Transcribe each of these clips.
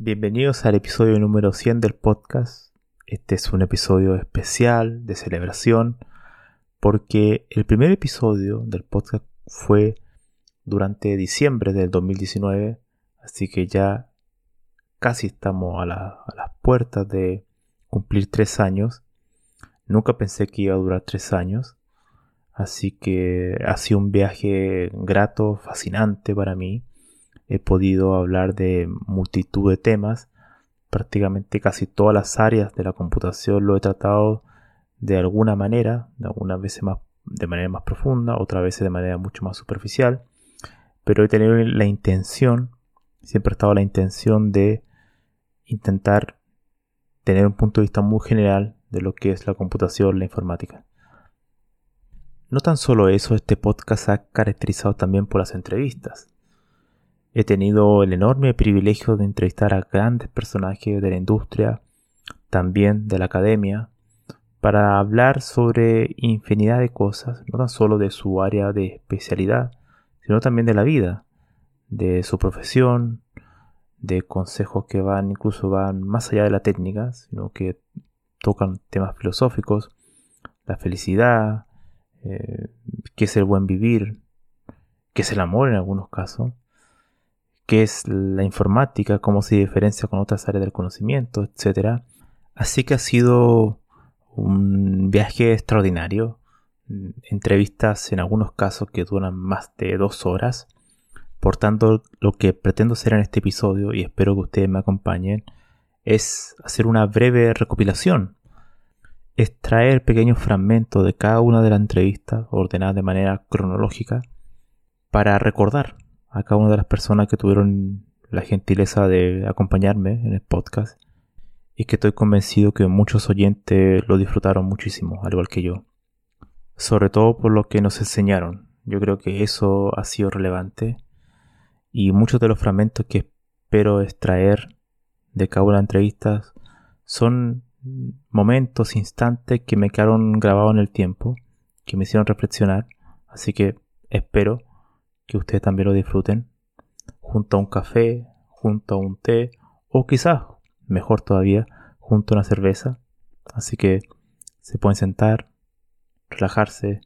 Bienvenidos al episodio número 100 del podcast. Este es un episodio especial de celebración porque el primer episodio del podcast fue durante diciembre del 2019, así que ya casi estamos a, a las puertas de cumplir tres años. Nunca pensé que iba a durar tres años. Así que ha sido un viaje grato, fascinante para mí. He podido hablar de multitud de temas. Prácticamente casi todas las áreas de la computación lo he tratado de alguna manera, algunas veces más, de manera más profunda, otras veces de manera mucho más superficial. Pero he tenido la intención, siempre ha estado la intención de intentar tener un punto de vista muy general de lo que es la computación, la informática. No tan solo eso, este podcast se ha caracterizado también por las entrevistas. He tenido el enorme privilegio de entrevistar a grandes personajes de la industria, también de la academia, para hablar sobre infinidad de cosas, no tan solo de su área de especialidad, sino también de la vida, de su profesión, de consejos que van incluso van más allá de la técnica, sino que tocan temas filosóficos, la felicidad, eh, qué es el buen vivir, qué es el amor en algunos casos, qué es la informática, cómo se diferencia con otras áreas del conocimiento, etc. Así que ha sido un viaje extraordinario, entrevistas en algunos casos que duran más de dos horas, por tanto, lo que pretendo hacer en este episodio, y espero que ustedes me acompañen, es hacer una breve recopilación. Extraer pequeños fragmentos de cada una de las entrevistas, ordenadas de manera cronológica, para recordar a cada una de las personas que tuvieron la gentileza de acompañarme en el podcast y que estoy convencido que muchos oyentes lo disfrutaron muchísimo, al igual que yo. Sobre todo por lo que nos enseñaron. Yo creo que eso ha sido relevante y muchos de los fragmentos que espero extraer de cada una de las entrevistas son momentos, instantes que me quedaron grabados en el tiempo, que me hicieron reflexionar, así que espero que ustedes también lo disfruten junto a un café, junto a un té o quizás, mejor todavía, junto a una cerveza. Así que se pueden sentar, relajarse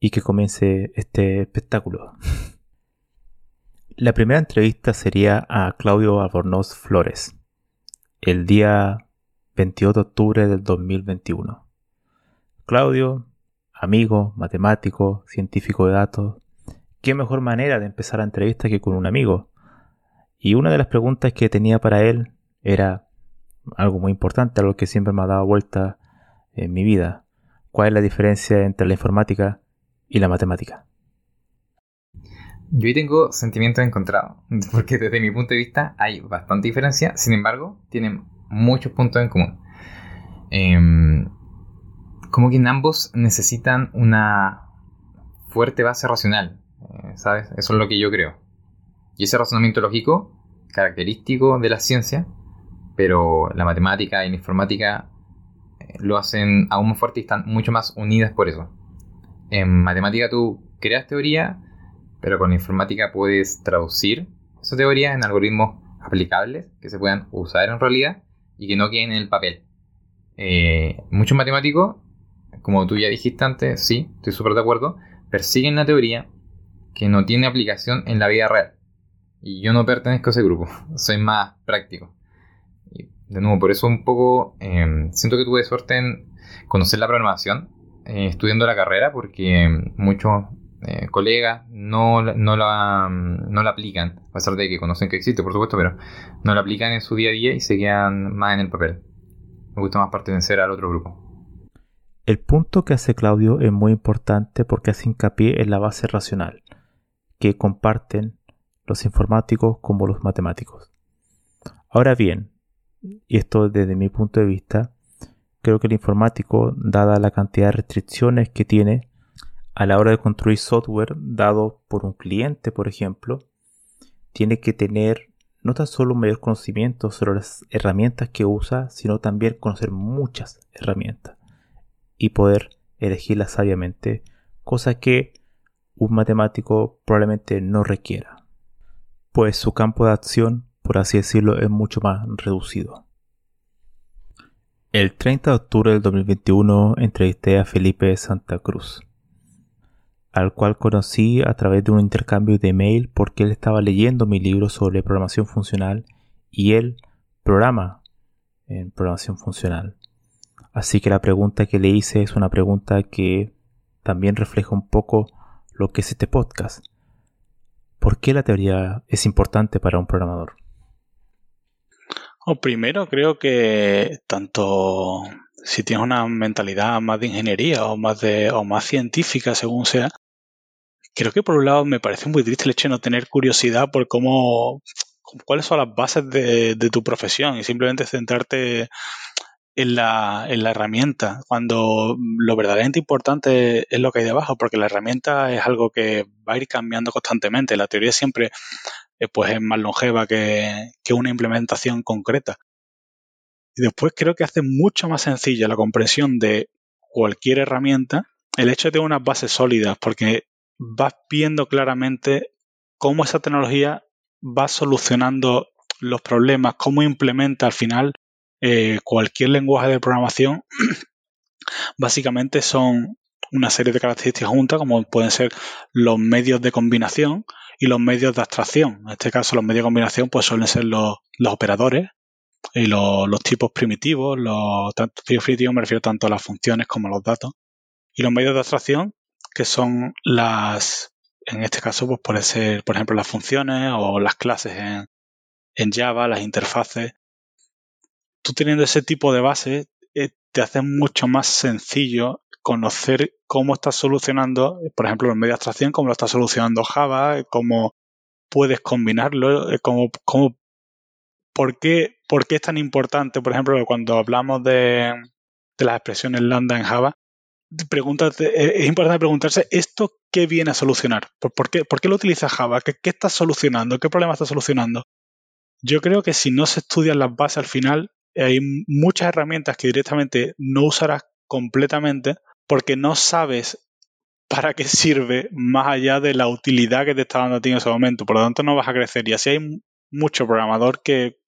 y que comience este espectáculo. La primera entrevista sería a Claudio Albornoz Flores, el día 22 de octubre del 2021. Claudio, amigo, matemático, científico de datos, qué mejor manera de empezar la entrevista que con un amigo. Y una de las preguntas que tenía para él era algo muy importante, algo que siempre me ha dado vuelta en mi vida. ¿Cuál es la diferencia entre la informática y la matemática? Yo ahí tengo sentimientos encontrados, porque desde mi punto de vista hay bastante diferencia, sin embargo, tienen muchos puntos en común. Em, como que en ambos necesitan una fuerte base racional, eh, ¿sabes? Eso es lo que yo creo. Y ese razonamiento lógico, característico de la ciencia, pero la matemática y la informática eh, lo hacen aún más fuerte y están mucho más unidas por eso. En matemática tú creas teoría, pero con la informática puedes traducir esa teoría en algoritmos aplicables que se puedan usar en realidad y que no queden en el papel. Eh, muchos matemáticos, como tú ya dijiste antes, sí, estoy súper de acuerdo, persiguen la teoría que no tiene aplicación en la vida real. Y yo no pertenezco a ese grupo, soy más práctico. De nuevo, por eso un poco em, siento que tuve suerte en conocer la programación eh, estudiando la carrera, porque muchos eh, colegas no, no, la, no la aplican, a pesar de que conocen que existe, por supuesto, pero no la aplican en su día a día y se quedan más en el papel. Me gusta más pertenecer al otro grupo. El punto que hace Claudio es muy importante porque hace hincapié en la base racional que comparten los informáticos como los matemáticos. Ahora bien, y esto desde mi punto de vista, creo que el informático, dada la cantidad de restricciones que tiene a la hora de construir software dado por un cliente, por ejemplo, tiene que tener no tan solo un mayor conocimiento sobre las herramientas que usa, sino también conocer muchas herramientas y poder elegirlas sabiamente, cosa que un matemático probablemente no requiera, pues su campo de acción, por así decirlo, es mucho más reducido. El 30 de octubre del 2021 entrevisté a Felipe Santa Cruz, al cual conocí a través de un intercambio de mail porque él estaba leyendo mi libro sobre programación funcional y él programa en programación funcional. Así que la pregunta que le hice es una pregunta que también refleja un poco lo que es este podcast. ¿Por qué la teoría es importante para un programador? O primero creo que tanto si tienes una mentalidad más de ingeniería o más de o más científica según sea, creo que por un lado me parece muy triste el hecho de no tener curiosidad por cómo cuáles son las bases de, de tu profesión y simplemente centrarte en la, en la herramienta, cuando lo verdaderamente importante es lo que hay debajo, porque la herramienta es algo que va a ir cambiando constantemente. La teoría siempre eh, pues es más longeva que, que una implementación concreta. Y después creo que hace mucho más sencilla la comprensión de cualquier herramienta el hecho de unas bases sólidas, porque vas viendo claramente cómo esa tecnología va solucionando los problemas, cómo implementa al final eh, cualquier lenguaje de programación básicamente son una serie de características juntas, como pueden ser los medios de combinación y los medios de abstracción. En este caso, los medios de combinación pues, suelen ser los, operadores y los, tipos primitivos. Los tipos primitivos me refiero tanto a las funciones como a los datos. Y los medios de abstracción, que son las, en este caso, pues puede ser, por ejemplo, las funciones o las clases en, en Java, las interfaces tú teniendo ese tipo de base, eh, te hace mucho más sencillo conocer cómo estás solucionando, por ejemplo, los medios abstracción, cómo lo está solucionando Java, eh, cómo puedes combinarlo, eh, cómo, por, qué, por qué es tan importante, por ejemplo, cuando hablamos de, las expresiones lambda en Java, es importante preguntarse esto qué viene a solucionar, por, qué, por qué, lo utiliza Java, ¿Qué, qué está solucionando, qué problema está solucionando. Yo creo que si no se estudian las bases al final, hay muchas herramientas que directamente no usarás completamente porque no sabes para qué sirve más allá de la utilidad que te está dando a ti en ese momento. Por lo tanto, no vas a crecer. Y así hay mucho programador que,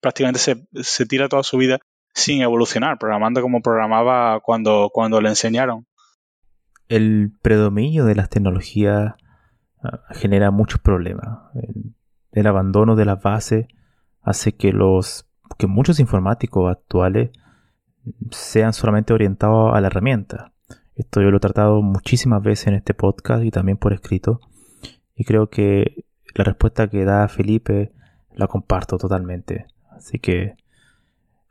prácticamente se, tira toda su vida sin evolucionar, programando como programaba cuando, cuando le enseñaron. El predominio de las tecnologías ah, genera muchos problemas. el abandono de las bases hace que los que muchos informáticos actuales sean solamente orientados a la herramienta. Esto yo lo he tratado muchísimas veces en este podcast y también por escrito. Y creo que la respuesta que da Felipe la comparto totalmente. Así que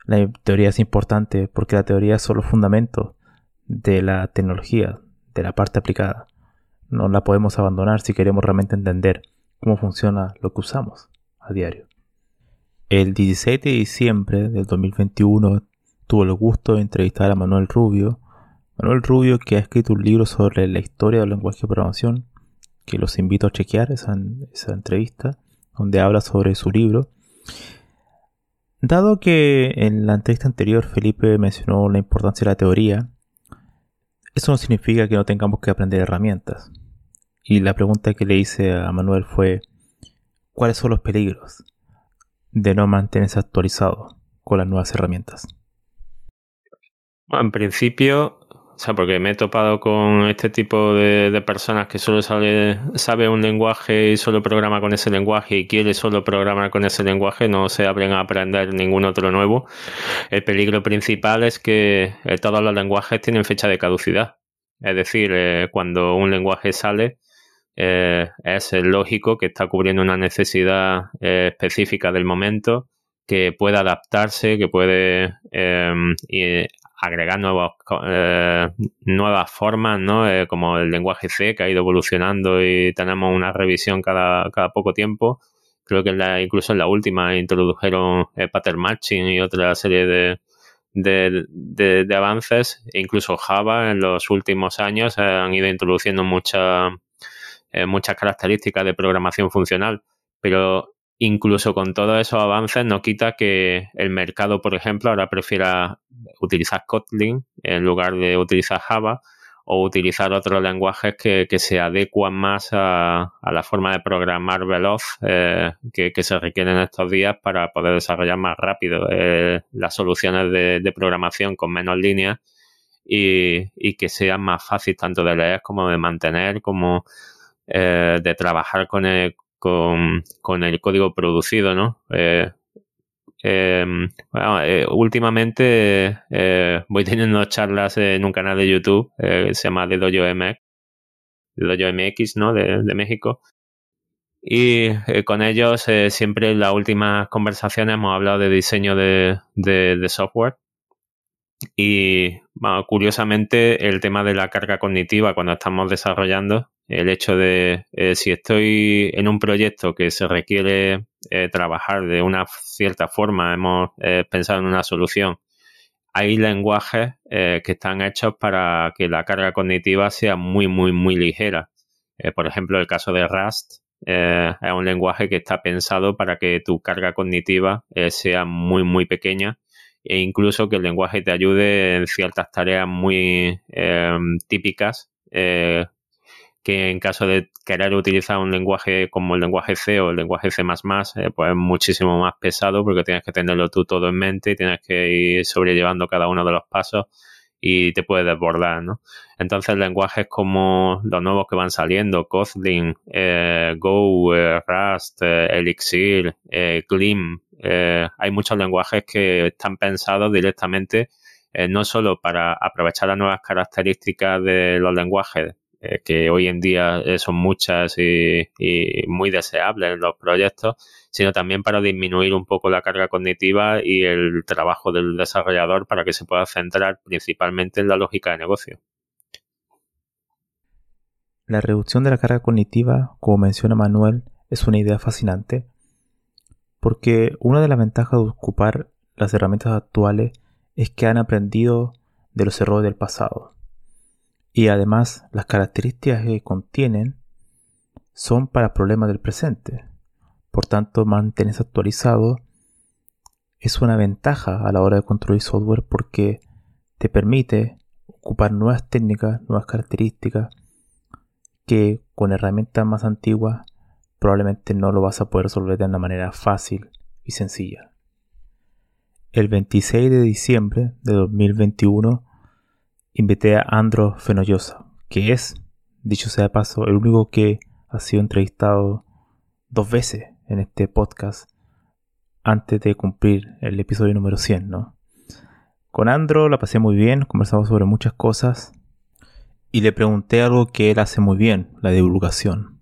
la teoría es importante porque la teoría son los fundamentos de la tecnología, de la parte aplicada. No la podemos abandonar si queremos realmente entender cómo funciona lo que usamos a diario. El 17 de diciembre del 2021 tuvo el gusto de entrevistar a Manuel Rubio. Manuel Rubio que ha escrito un libro sobre la historia del lenguaje de programación, que los invito a chequear esa, esa entrevista, donde habla sobre su libro. Dado que en la entrevista anterior Felipe mencionó la importancia de la teoría, eso no significa que no tengamos que aprender herramientas. Y la pregunta que le hice a Manuel fue, ¿cuáles son los peligros? De no mantenerse actualizado con las nuevas herramientas? en principio, sea, porque me he topado con este tipo de, personas que solo sabe, sabe un lenguaje y solo programa con ese lenguaje y quiere solo programar con ese lenguaje, no se abren a aprender ningún otro nuevo. El peligro principal es que eh, todos los lenguajes tienen fecha de caducidad. Es decir, eh, cuando un lenguaje sale, eh, es lógico que está cubriendo una necesidad específica del momento que puede adaptarse, que puede agregar nuevos, eh, nuevas formas, ¿no? Eh, como el lenguaje C que ha ido evolucionando y tenemos una revisión cada, cada poco tiempo. Creo que la, incluso en la última introdujeron pattern matching y otra serie de, de, de, avances. E incluso Java en los últimos años han ido introduciendo muchas eh, muchas características de programación funcional. Pero incluso con todos esos avances no quita que el mercado, por ejemplo, ahora prefiera utilizar Kotlin en lugar de utilizar Java o utilizar otros lenguajes que, se adecuan más a, la forma de programar veloz eh, que, se requieren estos días para poder desarrollar más rápido eh, las soluciones de, programación con menos líneas y, que sean más fáciles tanto de leer como de mantener, como eh, de trabajar con el, con, el código producido, ¿no? Eh, eh, últimamente voy teniendo charlas en un canal de YouTube que se llama The Dojo MX, The MX, ¿no? De, México. Y con ellos siempre en las últimas conversaciones hemos hablado de diseño de, de software. Y curiosamente el tema de la carga cognitiva cuando estamos desarrollando el hecho de eh, si estoy en un proyecto que se requiere eh, trabajar de una cierta forma, hemos eh, pensado en una solución, hay lenguajes que están hechos para que la carga cognitiva sea muy, muy, muy ligera. por ejemplo, el caso de Rust es un lenguaje que está pensado para que tu carga cognitiva sea muy, muy pequeña e incluso que el lenguaje te ayude en ciertas tareas muy típicas que en caso de querer utilizar un lenguaje como el lenguaje C o el lenguaje C++, eh, pues es muchísimo más pesado porque tienes que tenerlo tú todo en mente y tienes que ir sobrellevando cada uno de los pasos y te puede desbordar, ¿no? Entonces lenguajes como los nuevos que van saliendo, Kotlin, eh, Go, eh, Rust, Elixir, Glim, hay muchos lenguajes que están pensados directamente no solo para aprovechar las nuevas características de los lenguajes eh, que hoy en día eh, son muchas y, muy deseables en los proyectos, sino también para disminuir un poco la carga cognitiva y el trabajo del desarrollador para que se pueda centrar principalmente en la lógica de negocio. La reducción de la carga cognitiva, como menciona Manuel, es una idea fascinante porque una de las ventajas de ocupar las herramientas actuales es que han aprendido de los errores del pasado y además las características que contienen son para problemas del presente. Por tanto, mantenerse actualizado es una ventaja a la hora de construir software porque te permite ocupar nuevas técnicas, nuevas características que con herramientas más antiguas probablemente no lo vas a poder resolver de una manera fácil y sencilla. El 26 de diciembre de 2021 invité a Andro Fenollosa, que es, dicho sea de paso, el único que ha sido entrevistado dos veces en este podcast antes de cumplir el episodio número 100, ¿no? Con Andro la pasé muy bien, conversamos sobre muchas cosas y le pregunté algo que él hace muy bien, la divulgación.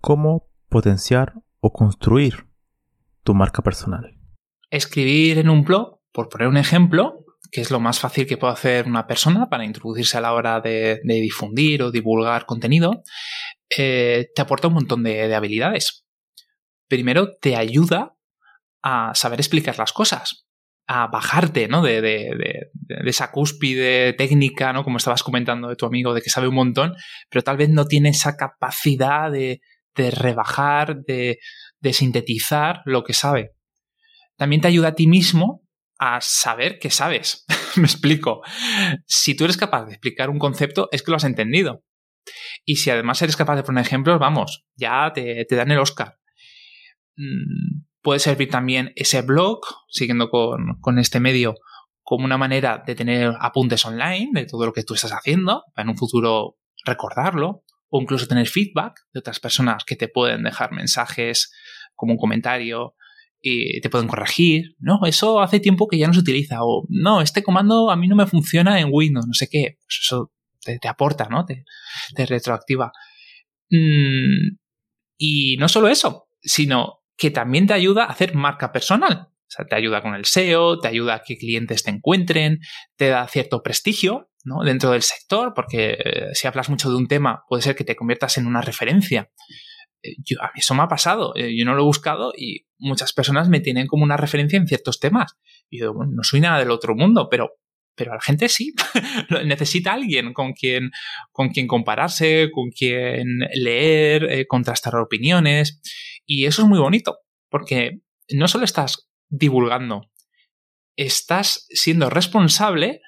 ¿Cómo potenciar o construir tu marca personal? Escribir en un blog, por poner un ejemplo, que es lo más fácil que puede hacer una persona para introducirse a la hora de, difundir o divulgar contenido, eh, te aporta un montón de, habilidades. Primero, te ayuda a saber explicar las cosas, a bajarte ¿no? de, de, esa cúspide técnica, ¿no? como estabas comentando de tu amigo, de que sabe un montón, pero tal vez no tiene esa capacidad de, rebajar, de, sintetizar lo que sabe. También te ayuda a ti mismo a saber que sabes. Me explico. Si tú eres capaz de explicar un concepto, es que lo has entendido. Y si además eres capaz de poner ejemplos, vamos, ya te, dan el Oscar. Mm, puede servir también ese blog, siguiendo con, este medio, como una manera de tener apuntes online de todo lo que tú estás haciendo, para en un futuro recordarlo, o incluso tener feedback de otras personas que te pueden dejar mensajes como un comentario y te pueden corregir, ¿no? Eso hace tiempo que ya no se utiliza, o no, este comando a mí no me funciona en Windows, no sé qué, pues eso te, aporta, ¿no? Te, retroactiva. Mm, y no solo eso, sino que también te ayuda a hacer marca personal. O sea, te ayuda con el SEO, te ayuda a que clientes te encuentren, te da cierto prestigio ¿no? dentro del sector, porque eh, si hablas mucho de un tema, puede ser que te conviertas en una referencia. Eh, yo, a eso me ha pasado, eh, yo no lo he buscado y muchas personas me tienen como una referencia en ciertos temas. Y yo, bueno, no soy nada del otro mundo, pero, pero la gente sí. Necesita alguien con quien, con quien compararse, con quien leer, contrastar opiniones. Y eso es muy bonito, porque no solo estás divulgando. Estás siendo responsable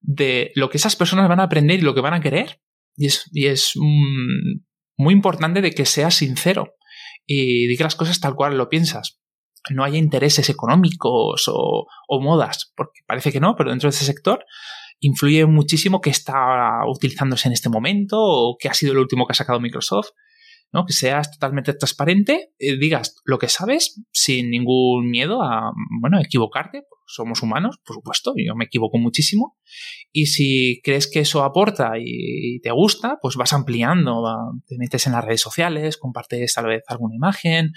de lo que esas personas van a aprender y lo que van a querer. Y es, y es mm, muy importante de que seas sincero y digas las cosas tal cual lo piensas. No haya intereses económicos o, modas, porque parece que no, pero dentro de ese sector influye muchísimo que está utilizándose en este momento o que ha sido el último que ha sacado Microsoft. ¿no? Que seas totalmente transparente, eh, digas lo que sabes sin ningún miedo a, bueno, equivocarte. Somos humanos, por supuesto, yo me equivoco muchísimo. Y si crees que eso aporta y te gusta, pues vas ampliando, te metes en las redes sociales, compartes tal vez alguna imagen,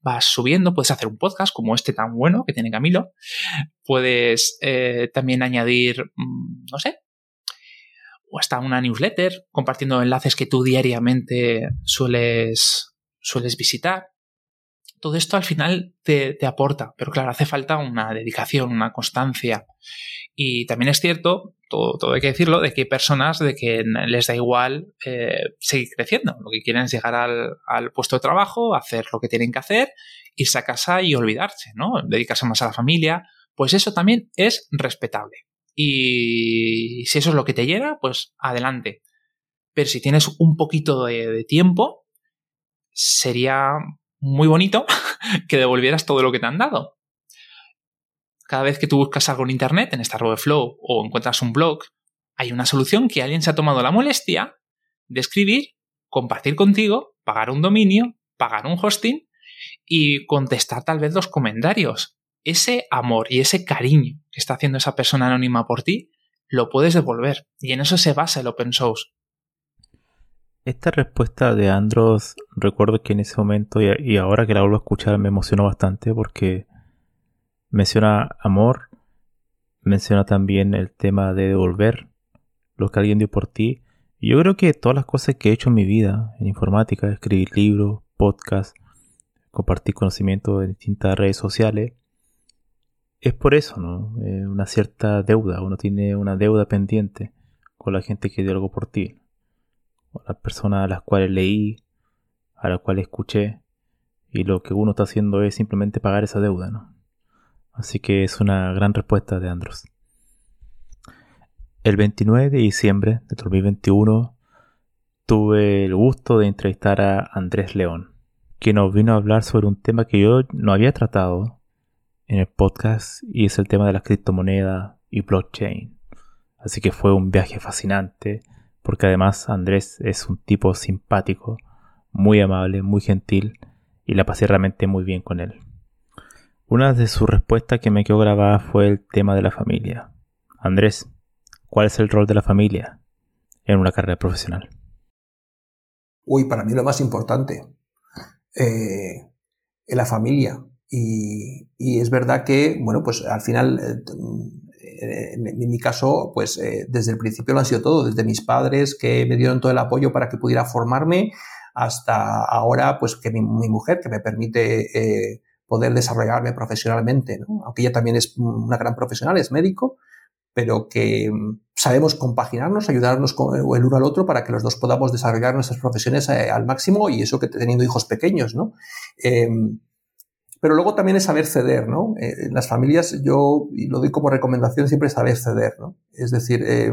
vas subiendo, puedes hacer un podcast como este tan bueno que tiene Camilo. Puedes eh, también añadir, mm, no sé, o hasta una newsletter compartiendo enlaces que tú diariamente sueles, sueles visitar. Todo esto al final te, aporta, pero claro, hace falta una dedicación, una constancia. Y también es cierto, todo, todo hay que decirlo, de que hay personas de que les da igual eh, seguir creciendo. Lo que quieren es llegar al, al, puesto de trabajo, hacer lo que tienen que hacer, irse a casa y olvidarse, ¿no? Dedicarse más a la familia. Pues eso también es respetable. Y si eso es lo que te llega, pues adelante. Pero si tienes un poquito de, tiempo, sería muy bonito que devolvieras todo lo que te han dado. Cada vez que tú buscas algo en Internet, en Flow o encuentras un blog, hay una solución que alguien se ha tomado la molestia de escribir, compartir contigo, pagar un dominio, pagar un hosting y contestar tal vez los comentarios ese amor y ese cariño que está haciendo esa persona anónima por ti, lo puedes devolver. Y en eso se basa el open source. Esta respuesta de Andros, recuerdo que en ese momento y ahora que la vuelvo a escuchar me emocionó bastante porque menciona amor, menciona también el tema de devolver lo que alguien dio por ti. Yo creo que todas las cosas que he hecho en mi vida, en informática, escribir libros, podcast, compartir conocimiento en distintas redes sociales, es por eso, ¿no? Eh, una cierta deuda, uno tiene una deuda pendiente con la gente que dio algo por ti, las personas a las cuales leí, a las cuales escuché, y lo que uno está haciendo es simplemente pagar esa deuda, ¿no? Así que es una gran respuesta de Andros. El 29 de diciembre de 2021 tuve el gusto de entrevistar a Andrés León, quien nos vino a hablar sobre un tema que yo no había tratado en el podcast y es el tema de las criptomonedas y blockchain. Así que fue un viaje fascinante porque además Andrés es un tipo simpático, muy amable, muy gentil y la pasé realmente muy bien con él. Una de sus respuestas que me quedó grabada fue el tema de la familia. Andrés, ¿cuál es el rol de la familia en una carrera profesional? Uy, para mí lo más importante. Eh, en la familia. Y, y, es verdad que, bueno, pues al final, eh, en, mi caso, pues eh, desde el principio lo ha sido todo, desde mis padres que me dieron todo el apoyo para que pudiera formarme, hasta ahora, pues que mi, mujer, que me permite eh, poder desarrollarme profesionalmente, ¿no? aunque ella también es una gran profesional, es médico, pero que mm, sabemos compaginarnos, ayudarnos el uno al otro para que los dos podamos desarrollar nuestras profesiones al máximo y eso que teniendo hijos pequeños, ¿no? Em, pero luego también es saber ceder, ¿no? Eh, en las familias yo, lo doy como recomendación, siempre saber ceder, ¿no? Es decir, eh,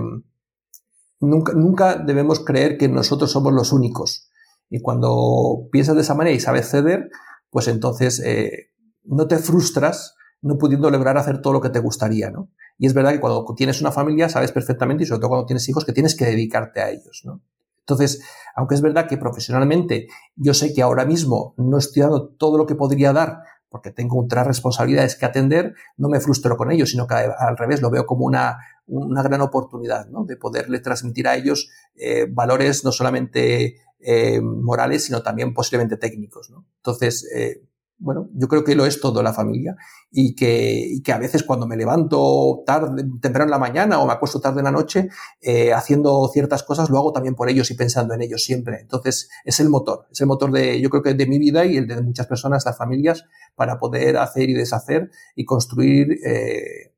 nunca, nunca debemos creer que nosotros somos los únicos. Y cuando piensas de esa manera y sabes ceder, pues entonces eh, no te frustras no pudiendo lograr hacer todo lo que te gustaría, ¿no? Y es verdad que cuando tienes una familia sabes perfectamente, y sobre todo cuando tienes hijos, que tienes que dedicarte a ellos, ¿no? Entonces, aunque es verdad que profesionalmente yo sé que ahora mismo no estoy dando todo lo que podría dar porque tengo otras responsabilidades que atender, no me frustro con ellos, sino que al revés lo veo como una, una gran oportunidad ¿no? de poderle transmitir a ellos eh, valores no solamente eh, morales, sino también posiblemente técnicos. ¿no? Entonces, eh, bueno, yo creo que lo es todo la familia y que, que a veces cuando me levanto tarde, temprano en la mañana o me acuesto tarde en la noche, eh, haciendo ciertas cosas, lo hago también por ellos y pensando en ellos siempre. Entonces, es el motor, es el motor de, yo creo que de mi vida y el de muchas personas, las familias, para poder hacer y deshacer y construir eh,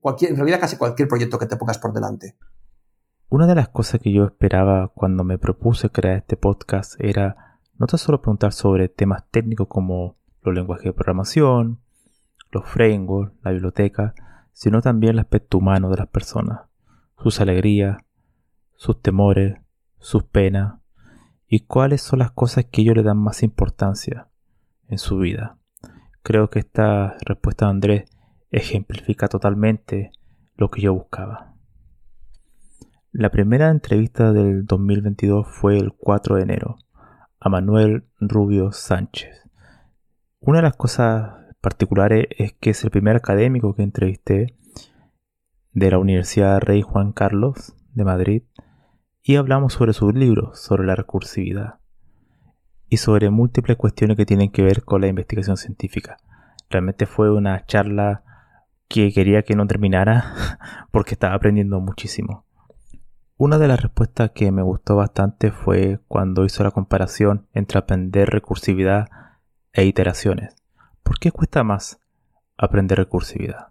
cualquier, en realidad casi cualquier proyecto que te pongas por delante. Una de las cosas que yo esperaba cuando me propuse crear este podcast era no tan solo preguntar sobre temas técnicos como los lenguajes de programación, los frameworks, la biblioteca, sino también el aspecto humano de las personas, sus alegrías, sus temores, sus penas y cuáles son las cosas que ellos le dan más importancia en su vida. Creo que esta respuesta de Andrés ejemplifica totalmente lo que yo buscaba. La primera entrevista del 2022 fue el 4 de enero a Manuel Rubio Sánchez. Una de las cosas particulares es que es el primer académico que entrevisté de la Universidad Rey Juan Carlos de Madrid y hablamos sobre su libro, sobre la recursividad y sobre múltiples cuestiones que tienen que ver con la investigación científica. Realmente fue una charla que quería que no terminara porque estaba aprendiendo muchísimo. Una de las respuestas que me gustó bastante fue cuando hizo la comparación entre aprender recursividad e iteraciones. ¿Por qué cuesta más aprender recursividad?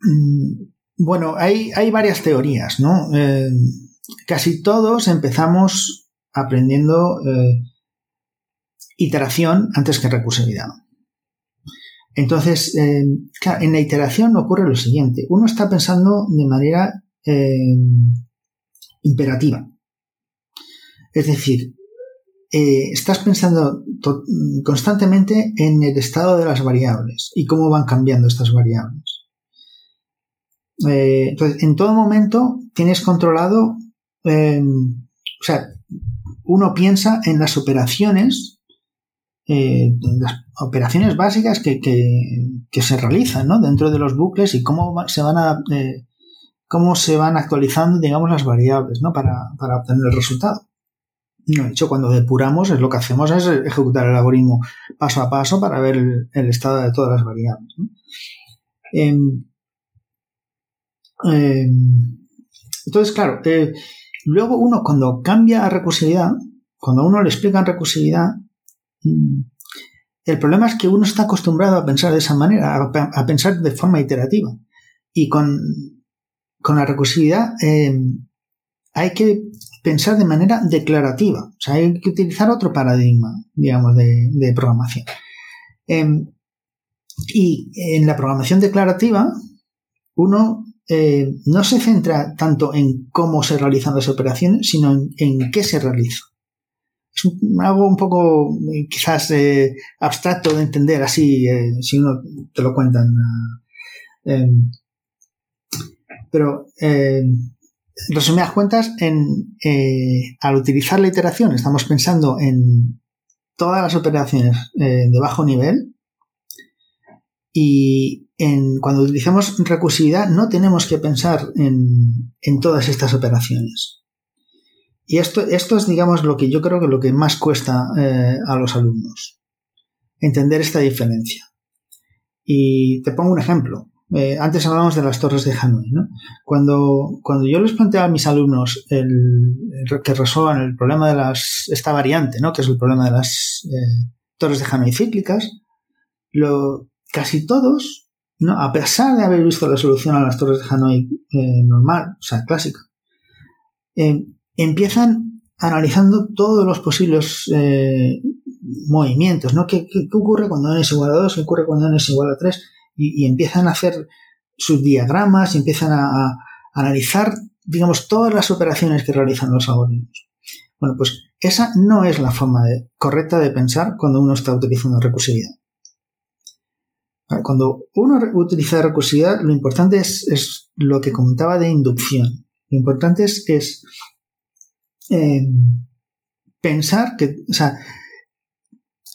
Mm, bueno, hay, hay varias teorías, ¿no? Eh, casi todos empezamos aprendiendo eh, iteración antes que recursividad. Entonces, eh, en la iteración ocurre lo siguiente. Uno está pensando de manera imperativa. Es decir, eh, estás pensando constantemente en el estado de las variables y cómo van cambiando estas variables. Eh, entonces, en todo momento tienes controlado, o sea, uno piensa en las operaciones, las operaciones básicas que, se realizan dentro de los bucles y cómo se van a cómo se van actualizando, digamos, las variables, ¿no? Para, obtener el resultado. De hecho, cuando depuramos, lo que hacemos es ejecutar el algoritmo paso a paso para ver el, estado de todas las variables. Em, em, entonces, claro, eh, luego uno cuando cambia a recursividad, cuando uno le explica en recursividad, mm, el problema es que uno está acostumbrado a pensar de esa manera, a pensar de forma iterativa. Y con con la recursividad eh, hay que pensar de manera declarativa. O sea, hay que utilizar otro paradigma, digamos, de, programación. Em, y en la programación declarativa, uno eh, no se centra tanto en cómo se realizan las operaciones, sino en, qué se realiza. Es algo un poco eh, quizás abstracto de entender así, si uno te lo cuentan. Em, pero, eh, resumidas cuentas, en, eh, al utilizar la iteración estamos pensando en todas las operaciones eh, de bajo nivel y cuando utilizamos recursividad no tenemos que pensar en, todas estas operaciones. Y esto, esto es, digamos, lo que yo creo que lo que más cuesta a los alumnos. Entender esta diferencia. Y te pongo un ejemplo. Eh, antes hablábamos de las torres de Hanoi. ¿no? Cuando, cuando yo les planteaba a mis alumnos el, que resuelvan el problema de las, esta variante, ¿no? que es el problema de las eh, torres de Hanoi cíclicas, casi todos, ¿no? a pesar de haber visto la solución a las torres de Hanoi eh, normal, o sea, clásica, empiezan analizando todos los posibles movimientos, ¿no? ¿Qué, ¿Qué, ocurre cuando n es igual a 2? ¿Qué ocurre cuando n es igual a 3? Y, empiezan a hacer sus diagramas y empiezan a, analizar, digamos, todas las operaciones que realizan los algoritmos. Bueno, pues esa no es la forma correcta de pensar cuando uno está utilizando recursividad. Cuando uno utiliza recursividad, lo importante es, lo que comentaba de inducción. Lo importante es, em, pensar que, o sea,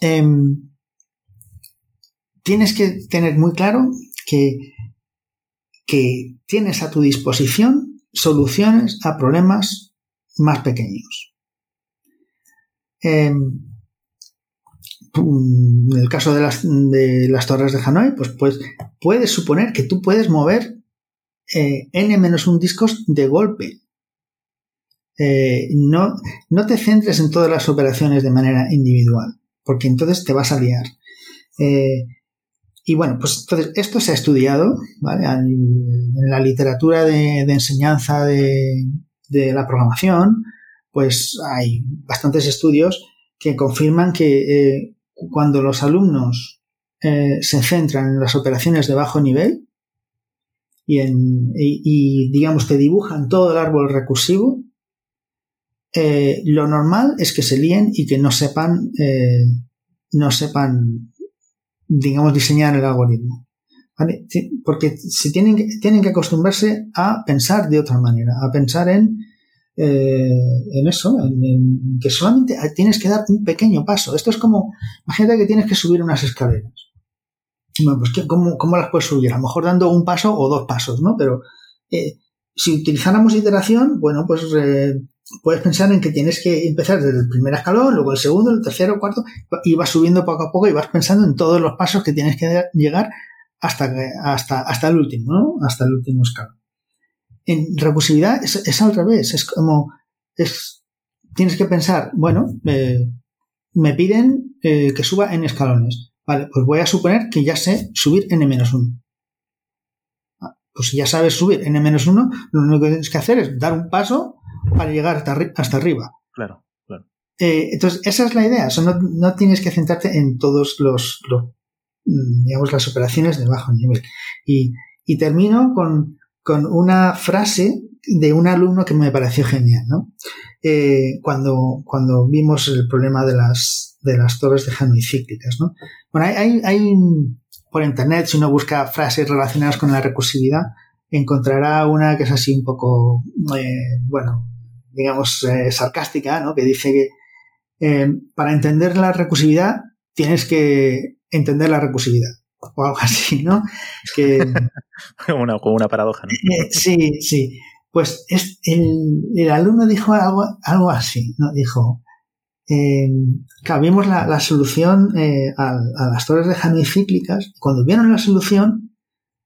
em, tienes que tener muy claro que, que tienes a tu disposición soluciones a problemas más pequeños. Em, en el caso de las, de las torres de Hanoi, pues, pues puedes suponer que tú puedes mover eh, n-1 discos de golpe. Eh, no, no te centres en todas las operaciones de manera individual, porque entonces te vas a liar. Eh, y bueno, pues entonces esto se ha estudiado en la literatura de, enseñanza de, de, la programación, pues hay bastantes estudios que confirman que cuando los alumnos eh, se centran en las operaciones de bajo nivel y, digamos que dibujan todo el árbol recursivo, eh, lo normal es que se líen y que no sepan, eh, no sepan, digamos, diseñar el algoritmo. Porque se tienen, tienen que acostumbrarse a pensar de otra manera, a pensar en eh, en eso, en, que solamente tienes que dar un pequeño paso. Esto es como, imagínate que tienes que subir unas escaleras. Bueno, pues ¿cómo, ¿cómo, las puedes subir? A lo mejor dando un paso o dos pasos, ¿no? Pero eh, si utilizáramos iteración, bueno, pues eh, puedes pensar en que tienes que empezar desde el primer escalón, luego el segundo, el tercero, el cuarto, y vas subiendo poco a poco y vas pensando en todos los pasos que tienes que llegar hasta, hasta, hasta el último, ¿no? Hasta el último escalón. En recursividad es, al revés, es como, es, tienes que pensar, bueno, eh, me piden eh, que suba en escalones. Vale, pues voy a suponer que ya sé subir n-1. Ah, pues si ya sabes subir n-1, lo único que tienes que hacer es dar un paso para llegar hasta, arriba. Claro, claro. Eh, entonces, esa es la idea. no, tienes que centrarte en todos los, mm, digamos, las operaciones de bajo nivel. Y, y termino con, con una frase de un alumno que me pareció genial, ¿no? Eh, cuando, cuando vimos el problema de las, de las torres de cíclicas, ¿no? Bueno, hay, hay, por internet, si uno busca frases relacionadas con la recursividad, encontrará una que es así un poco, eh, bueno, digamos, eh, sarcástica, ¿no? Que dice que para entender la recursividad tienes que entender la recursividad o algo así, ¿no? Que, una, como una paradoja, ¿no? Eh, sí, sí. Pues es, el, alumno dijo algo, algo así, ¿no? Dijo, eh, vimos la, solución eh, a, las torres de Hanoi cíclicas. Cuando vieron la solución,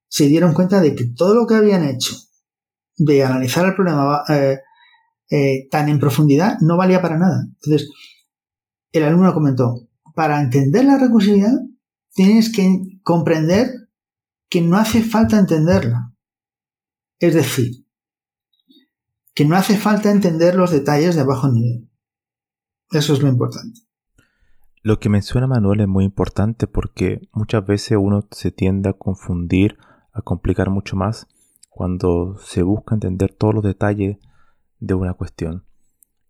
se dieron cuenta de que todo lo que habían hecho de analizar el problema eh, tan en profundidad no valía para nada. Entonces, el alumno comentó, para entender la recursividad tienes que comprender que no hace falta entenderla. Es decir, que no hace falta entender los detalles de bajo nivel. Eso es lo importante. Lo que menciona Manuel es muy importante porque muchas veces uno se tiende a confundir, a complicar mucho más cuando se busca entender todos los detalles de una cuestión.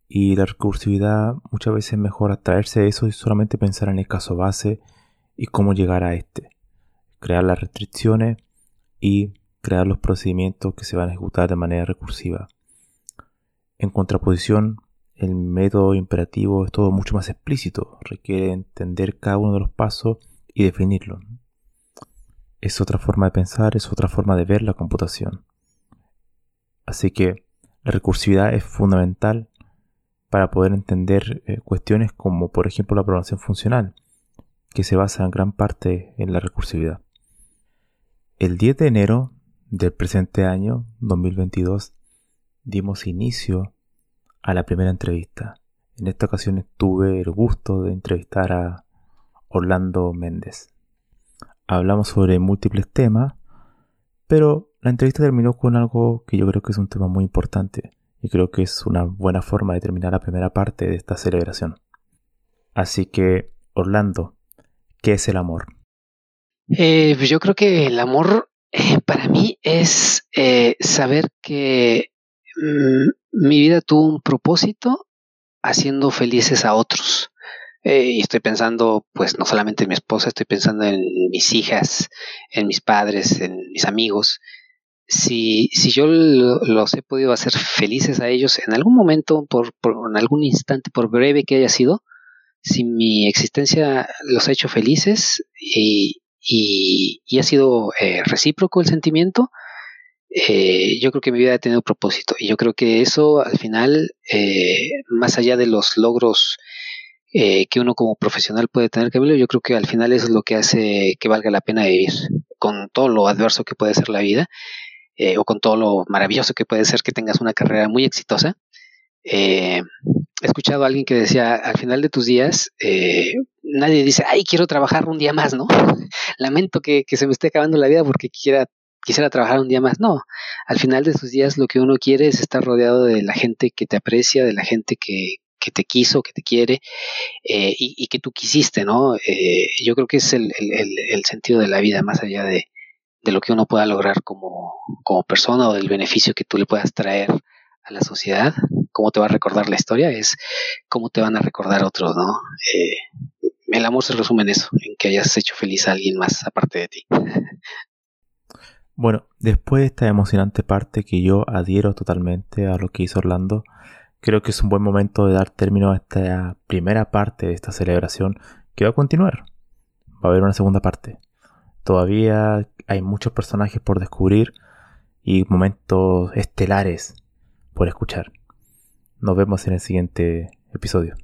Y la recursividad muchas veces es mejor atraerse a eso y solamente pensar en el caso base y cómo llegar a este. Crear las restricciones y crear los procedimientos que se van a ejecutar de manera recursiva. En contraposición, el método imperativo es todo mucho más explícito, requiere entender cada uno de los pasos y definirlo. Es otra forma de pensar, es otra forma de ver la computación. Así que la recursividad es fundamental para poder entender eh, cuestiones como por ejemplo la programación funcional que se basa en gran parte en la recursividad. El 10 de enero del presente año, 2022, dimos inicio a la primera entrevista. En esta ocasión tuve el gusto de entrevistar a Orlando Méndez. Hablamos sobre múltiples temas, pero la entrevista terminó con algo que yo creo que es un tema muy importante y creo que es una buena forma de terminar la primera parte de esta celebración. Así que, Orlando, ¿Qué es el amor? Eh, pues yo creo que el amor eh, para mí es eh, saber que mm, mi vida tuvo un propósito haciendo felices a otros. Eh, y estoy pensando, pues no solamente en mi esposa, estoy pensando en mis hijas, en mis padres, en mis amigos. Si, si yo los he podido hacer felices a ellos en algún momento, por, por, en algún instante, por breve que haya sido, si mi existencia los ha hecho felices y, y, ha sido eh, recíproco el sentimiento, eh, yo creo que mi vida ha tenido propósito. Y yo creo que eso al final, eh, más allá de los logros que uno como profesional puede tener, Camilo, yo creo que al final eso es lo que hace que valga la pena vivir, con todo lo adverso que puede ser la vida, o con todo lo maravilloso que puede ser que tengas una carrera muy exitosa. he escuchado a alguien que decía, al final de tus días, nadie dice, ay, quiero trabajar un día más, ¿no? Lamento que, se me esté acabando la vida porque quiera, quisiera trabajar un día más. No, al final de sus días lo que uno quiere es estar rodeado de la gente que te aprecia, de la gente que, que te quiso, que te quiere eh, y, que tú quisiste, ¿no? Eh, yo creo que es el, el, sentido de la vida, más allá de, de lo que uno pueda lograr como, como persona o del beneficio que tú le puedas traer a la sociedad, cómo te va a recordar la historia, es cómo te van a recordar otros, ¿no? Eh, el amor se resume en eso, en que hayas hecho feliz a alguien más aparte de ti. Bueno, después de esta emocionante parte que yo adhiero totalmente a lo que hizo Orlando, creo que es un buen momento de dar término a esta primera parte de esta celebración que va a continuar. Va a haber una segunda parte. Todavía hay muchos personajes por descubrir y momentos estelares por escuchar. Nos vemos en el siguiente episodio.